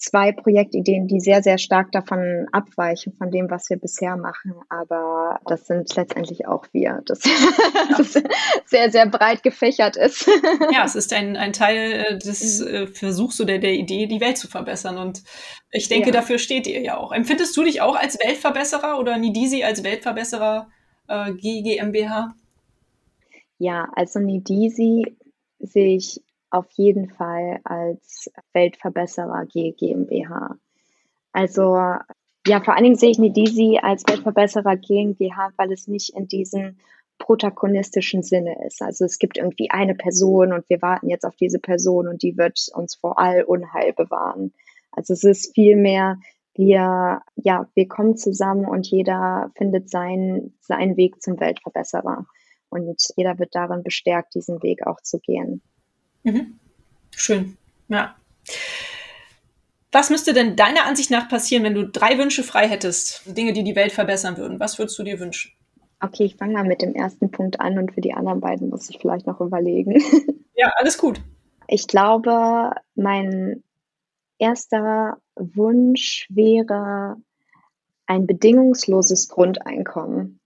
zwei Projektideen, die sehr, sehr stark davon abweichen, von dem, was wir bisher machen. Aber das sind letztendlich auch wir, das, das sehr, sehr breit gefächert ist. Ja, es ist ein, ein Teil äh, des mhm. äh, Versuchs oder der Idee, die Welt zu verbessern. Und ich denke, ja. dafür steht ihr ja auch. Empfindest du dich auch als Weltverbesserer oder Nidisi als Weltverbesserer äh, GmbH? Ja, also Nidisi sehe ich auf jeden Fall als Weltverbesserer GmbH. Also ja, vor allen Dingen sehe ich Nidisi als Weltverbesserer GmbH, weil es nicht in diesem protagonistischen Sinne ist. Also es gibt irgendwie eine Person und wir warten jetzt auf diese Person und die wird uns vor all Unheil bewahren. Also es ist vielmehr, wir, ja, wir kommen zusammen und jeder findet seinen, seinen Weg zum Weltverbesserer. Und jeder wird darin bestärkt, diesen Weg auch zu gehen. Mhm. Schön, ja. Was müsste denn deiner Ansicht nach passieren, wenn du drei Wünsche frei hättest? Dinge, die die Welt verbessern würden. Was würdest du dir wünschen? Okay, ich fange mal mit dem ersten Punkt an und für die anderen beiden muss ich vielleicht noch überlegen. Ja, alles gut. Ich glaube, mein erster Wunsch wäre ein bedingungsloses Grundeinkommen.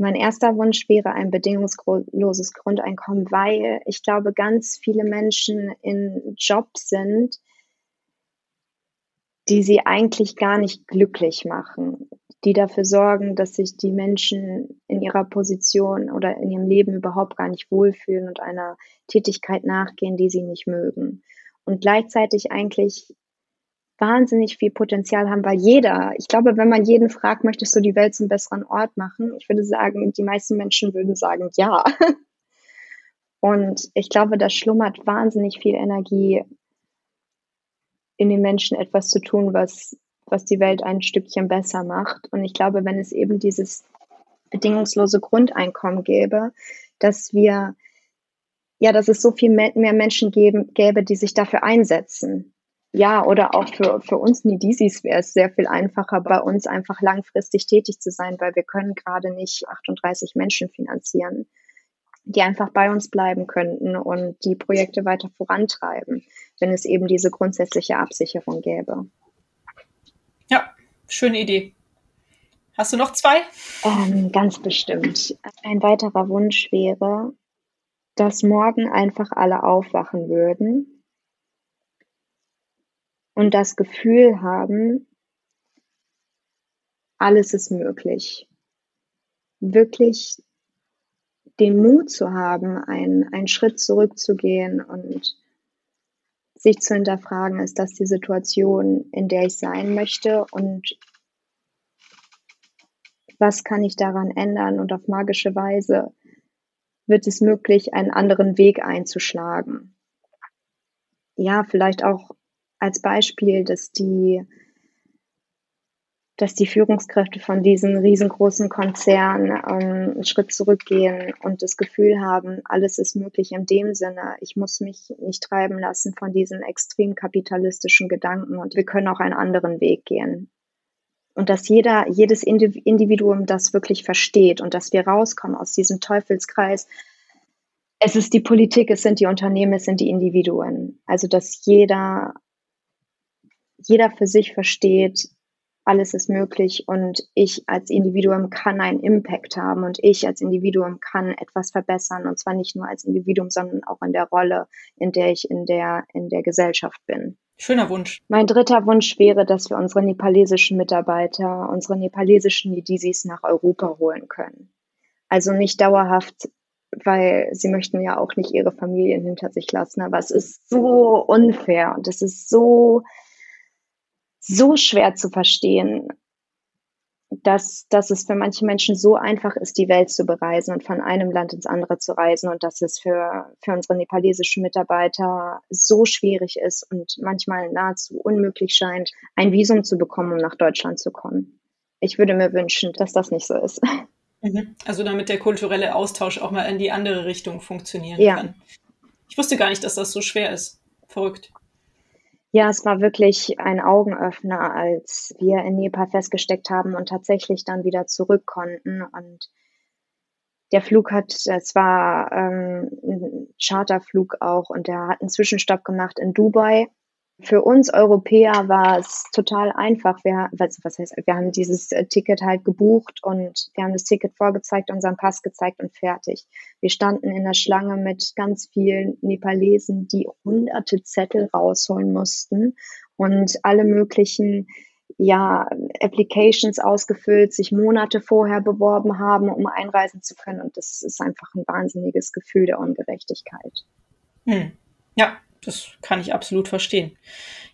Mein erster Wunsch wäre ein bedingungsloses Grundeinkommen, weil ich glaube, ganz viele Menschen in Jobs sind, die sie eigentlich gar nicht glücklich machen, die dafür sorgen, dass sich die Menschen in ihrer Position oder in ihrem Leben überhaupt gar nicht wohlfühlen und einer Tätigkeit nachgehen, die sie nicht mögen. Und gleichzeitig eigentlich wahnsinnig viel Potenzial haben, weil jeder, ich glaube, wenn man jeden fragt, möchtest du die Welt zum besseren Ort machen? Ich würde sagen, die meisten Menschen würden sagen, ja. Und ich glaube, da schlummert wahnsinnig viel Energie in den Menschen etwas zu tun, was, was die Welt ein Stückchen besser macht. Und ich glaube, wenn es eben dieses bedingungslose Grundeinkommen gäbe, dass wir, ja, dass es so viel mehr Menschen geben, gäbe, die sich dafür einsetzen. Ja, oder auch für, für uns Nidisis wäre es sehr viel einfacher, bei uns einfach langfristig tätig zu sein, weil wir können gerade nicht 38 Menschen finanzieren die einfach bei uns bleiben könnten und die Projekte weiter vorantreiben, wenn es eben diese grundsätzliche Absicherung gäbe. Ja, schöne Idee. Hast du noch zwei? Ähm, ganz bestimmt. Ein weiterer Wunsch wäre, dass morgen einfach alle aufwachen würden und das Gefühl haben, alles ist möglich. Wirklich den Mut zu haben, einen, einen Schritt zurückzugehen und sich zu hinterfragen, ist das die Situation, in der ich sein möchte und was kann ich daran ändern und auf magische Weise wird es möglich, einen anderen Weg einzuschlagen. Ja, vielleicht auch als Beispiel, dass die dass die Führungskräfte von diesen riesengroßen Konzernen ähm, einen Schritt zurückgehen und das Gefühl haben, alles ist möglich in dem Sinne, ich muss mich nicht treiben lassen von diesen extrem kapitalistischen Gedanken und wir können auch einen anderen Weg gehen. Und dass jeder, jedes Individuum das wirklich versteht und dass wir rauskommen aus diesem Teufelskreis. Es ist die Politik, es sind die Unternehmen, es sind die Individuen. Also dass jeder, jeder für sich versteht, alles ist möglich und ich als Individuum kann einen Impact haben und ich als Individuum kann etwas verbessern und zwar nicht nur als Individuum, sondern auch in der Rolle, in der ich in der, in der Gesellschaft bin. Schöner Wunsch. Mein dritter Wunsch wäre, dass wir unsere nepalesischen Mitarbeiter, unsere nepalesischen Nidizis nach Europa holen können. Also nicht dauerhaft, weil sie möchten ja auch nicht ihre Familien hinter sich lassen, aber es ist so unfair und es ist so, so schwer zu verstehen, dass, dass es für manche Menschen so einfach ist, die Welt zu bereisen und von einem Land ins andere zu reisen und dass es für, für unsere nepalesischen Mitarbeiter so schwierig ist und manchmal nahezu unmöglich scheint, ein Visum zu bekommen, um nach Deutschland zu kommen. Ich würde mir wünschen, dass das nicht so ist. Mhm. Also damit der kulturelle Austausch auch mal in die andere Richtung funktionieren ja. kann. Ich wusste gar nicht, dass das so schwer ist. Verrückt. Ja, es war wirklich ein Augenöffner, als wir in Nepal festgesteckt haben und tatsächlich dann wieder zurück konnten. Und der Flug hat, es war ähm, ein Charterflug auch und der hat einen Zwischenstopp gemacht in Dubai für uns Europäer war es total einfach. Wir, was, was heißt, wir haben dieses äh, Ticket halt gebucht und wir haben das Ticket vorgezeigt, unseren Pass gezeigt und fertig. Wir standen in der Schlange mit ganz vielen Nepalesen, die hunderte Zettel rausholen mussten und alle möglichen ja, Applications ausgefüllt, sich Monate vorher beworben haben, um einreisen zu können. Und das ist einfach ein wahnsinniges Gefühl der Ungerechtigkeit. Hm. Ja, das kann ich absolut verstehen.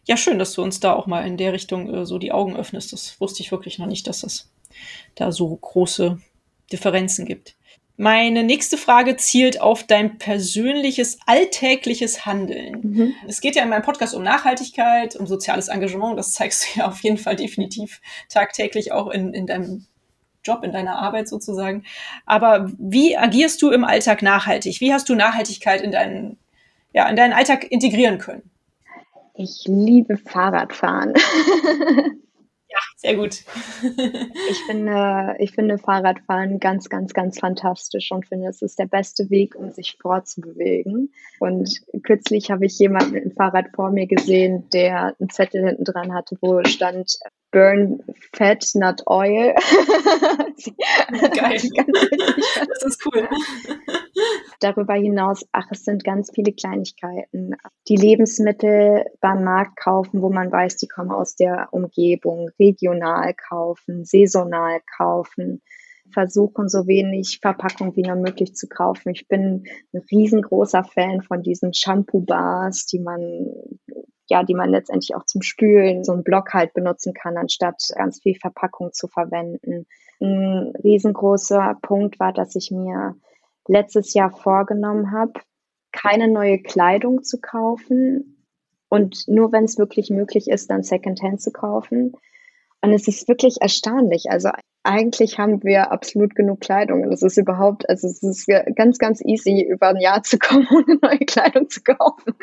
Ja, schön, dass du uns da auch mal in der Richtung äh, so die Augen öffnest. Das wusste ich wirklich noch nicht, dass es da so große Differenzen gibt. Meine nächste Frage zielt auf dein persönliches, alltägliches Handeln. Mhm. Es geht ja in meinem Podcast um Nachhaltigkeit, um soziales Engagement. Das zeigst du ja auf jeden Fall definitiv tagtäglich auch in, in deinem Job, in deiner Arbeit sozusagen. Aber wie agierst du im Alltag nachhaltig? Wie hast du Nachhaltigkeit in deinen ja, in deinen Alltag integrieren können? Ich liebe Fahrradfahren. ja, sehr gut. ich finde, ich finde Fahrradfahren ganz, ganz, ganz fantastisch und finde, es ist der beste Weg, um sich fortzubewegen. Und kürzlich habe ich jemanden mit dem Fahrrad vor mir gesehen, der einen Zettel hinten dran hatte, wo stand Burn Fat, not Oil. Geil. das ist cool. Darüber hinaus, ach, es sind ganz viele Kleinigkeiten. Die Lebensmittel beim Markt kaufen, wo man weiß, die kommen aus der Umgebung, regional kaufen, saisonal kaufen versuchen, so wenig Verpackung wie nur möglich zu kaufen. Ich bin ein riesengroßer Fan von diesen Shampoo-Bars, die man ja, die man letztendlich auch zum Spülen, so einen Block halt benutzen kann, anstatt ganz viel Verpackung zu verwenden. Ein riesengroßer Punkt war, dass ich mir letztes Jahr vorgenommen habe, keine neue Kleidung zu kaufen und nur wenn es wirklich möglich ist, dann Secondhand zu kaufen. Und es ist wirklich erstaunlich. Also eigentlich haben wir absolut genug Kleidung und es ist überhaupt, also es ist ganz, ganz easy, über ein Jahr zu kommen, ohne neue Kleidung zu kaufen.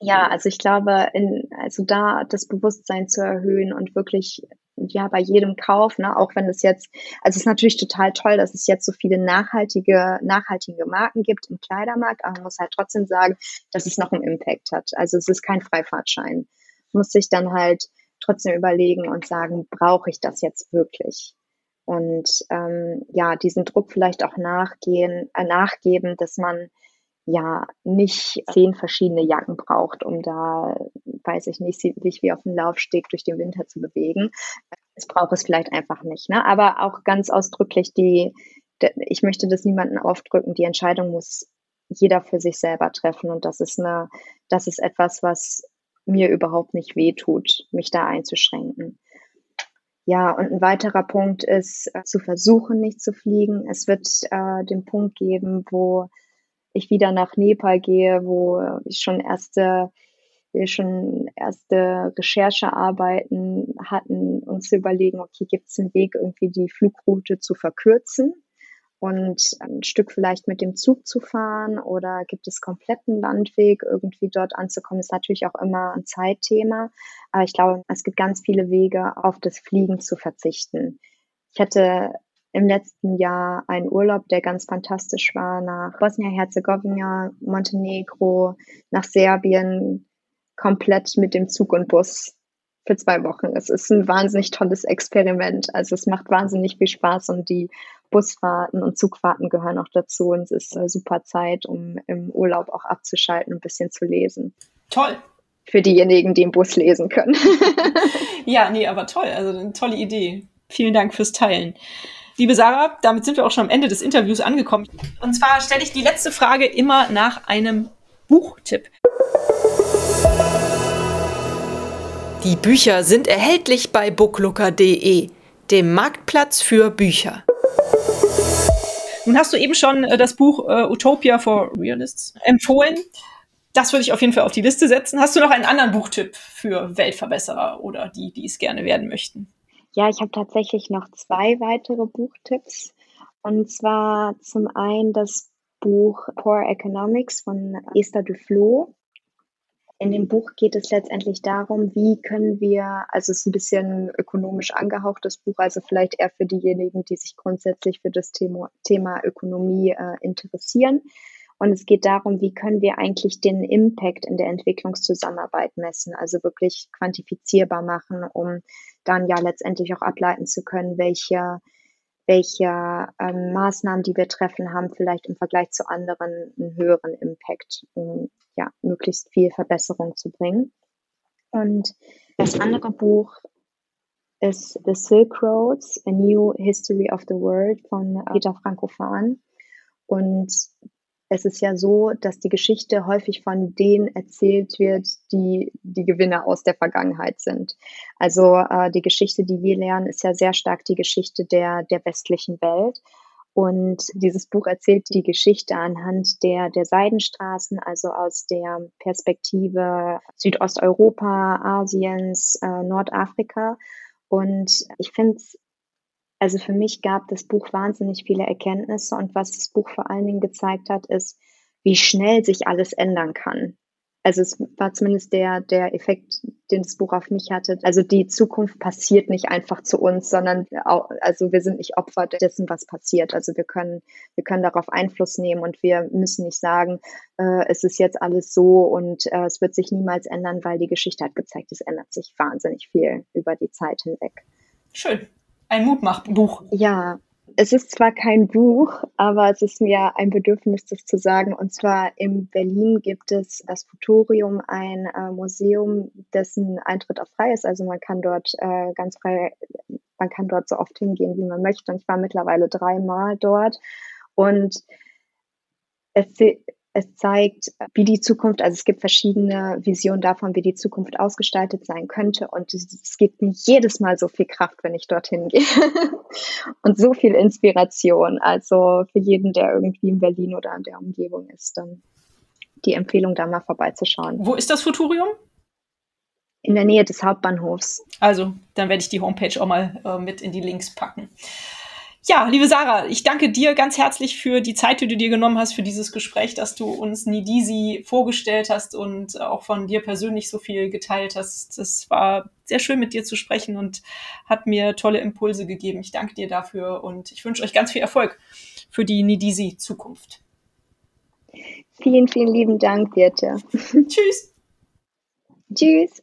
Ja, also ich glaube, in, also da das Bewusstsein zu erhöhen und wirklich ja bei jedem Kauf, ne, auch wenn es jetzt, also es ist natürlich total toll, dass es jetzt so viele nachhaltige, nachhaltige Marken gibt im Kleidermarkt, aber man muss halt trotzdem sagen, dass es noch einen Impact hat. Also es ist kein Freifahrtschein. Muss sich dann halt trotzdem überlegen und sagen, brauche ich das jetzt wirklich? Und ähm, ja, diesen Druck vielleicht auch nachgehen, äh, nachgeben, dass man ja nicht zehn verschiedene Jacken braucht, um da, weiß ich nicht, sich wie auf dem Laufsteg durch den Winter zu bewegen. Es braucht es vielleicht einfach nicht. Ne? Aber auch ganz ausdrücklich die, ich möchte das niemandem aufdrücken, die Entscheidung muss jeder für sich selber treffen. Und das ist eine, das ist etwas, was mir überhaupt nicht wehtut, mich da einzuschränken. Ja, und ein weiterer Punkt ist, äh, zu versuchen, nicht zu fliegen. Es wird äh, den Punkt geben, wo ich wieder nach Nepal gehe, wo ich schon erste wir schon erste Recherchearbeiten hatten, uns zu überlegen, okay, gibt es einen Weg, irgendwie die Flugroute zu verkürzen und ein Stück vielleicht mit dem Zug zu fahren oder gibt es kompletten Landweg, irgendwie dort anzukommen, ist natürlich auch immer ein Zeitthema. Aber ich glaube, es gibt ganz viele Wege, auf das Fliegen zu verzichten. Ich hatte im letzten Jahr einen Urlaub, der ganz fantastisch war, nach Bosnien-Herzegowina, Montenegro, nach Serbien, komplett mit dem Zug und Bus für zwei Wochen. Es ist ein wahnsinnig tolles Experiment. Also es macht wahnsinnig viel Spaß und die Busfahrten und Zugfahrten gehören auch dazu und es ist eine super Zeit, um im Urlaub auch abzuschalten und ein bisschen zu lesen. Toll. Für diejenigen, die im Bus lesen können. ja, nee, aber toll. Also eine tolle Idee. Vielen Dank fürs Teilen. Liebe Sarah, damit sind wir auch schon am Ende des Interviews angekommen. Und zwar stelle ich die letzte Frage immer nach einem Buchtipp. Die Bücher sind erhältlich bei booklooker.de, dem Marktplatz für Bücher. Nun hast du eben schon äh, das Buch äh, Utopia for Realists empfohlen. Das würde ich auf jeden Fall auf die Liste setzen. Hast du noch einen anderen Buchtipp für Weltverbesserer oder die, die es gerne werden möchten? Ja, ich habe tatsächlich noch zwei weitere Buchtipps. Und zwar zum einen das Buch Poor Economics von Esther Duflo. In dem Buch geht es letztendlich darum, wie können wir, also es ist ein bisschen ökonomisch angehauchtes Buch, also vielleicht eher für diejenigen, die sich grundsätzlich für das Thema, Thema Ökonomie äh, interessieren. Und es geht darum, wie können wir eigentlich den Impact in der Entwicklungszusammenarbeit messen, also wirklich quantifizierbar machen, um dann ja letztendlich auch ableiten zu können, welche, welche ähm, Maßnahmen, die wir treffen, haben vielleicht im Vergleich zu anderen einen höheren Impact, um ja möglichst viel Verbesserung zu bringen. Und das andere Buch ist The Silk Roads, A New History of the World von Peter Frankopan. Und es ist ja so, dass die Geschichte häufig von denen erzählt wird, die die Gewinner aus der Vergangenheit sind. Also äh, die Geschichte, die wir lernen, ist ja sehr stark die Geschichte der, der westlichen Welt. Und dieses Buch erzählt die Geschichte anhand der, der Seidenstraßen, also aus der Perspektive Südosteuropa, Asiens, äh, Nordafrika. Und ich finde es also für mich gab das Buch wahnsinnig viele Erkenntnisse und was das Buch vor allen Dingen gezeigt hat, ist, wie schnell sich alles ändern kann. Also es war zumindest der, der Effekt, den das Buch auf mich hatte. Also die Zukunft passiert nicht einfach zu uns, sondern auch, also wir sind nicht Opfer dessen, was passiert. Also wir können, wir können darauf Einfluss nehmen und wir müssen nicht sagen, äh, es ist jetzt alles so und äh, es wird sich niemals ändern, weil die Geschichte hat gezeigt, es ändert sich wahnsinnig viel über die Zeit hinweg. Schön. Ein Mutmachbuch. Ja, es ist zwar kein Buch, aber es ist mir ein Bedürfnis, das zu sagen. Und zwar in Berlin gibt es das Futurium, ein äh, Museum, dessen Eintritt auch frei ist. Also man kann dort äh, ganz frei, man kann dort so oft hingehen, wie man möchte. Und ich war mittlerweile dreimal dort. Und es, es zeigt, wie die Zukunft, also es gibt verschiedene Visionen davon, wie die Zukunft ausgestaltet sein könnte. Und es, gibt mir jedes Mal so viel Kraft, wenn ich dorthin gehe. und so viel Inspiration. Also für jeden, der irgendwie in Berlin oder in der Umgebung ist, dann die Empfehlung, da mal vorbeizuschauen. Wo ist das Futurium? In der Nähe des Hauptbahnhofs. Also, dann werde ich die Homepage auch mal äh, mit in die Links packen. Ja, liebe Sarah, ich danke dir ganz herzlich für die Zeit, die du dir genommen hast für dieses Gespräch, dass du uns Nidisi vorgestellt hast und auch von dir persönlich so viel geteilt hast. Das war sehr schön mit dir zu sprechen und hat mir tolle Impulse gegeben. Ich danke dir dafür und ich wünsche euch ganz viel Erfolg für die Nidisi Zukunft. Vielen, vielen lieben Dank, Birte. Tschüss. Tschüss.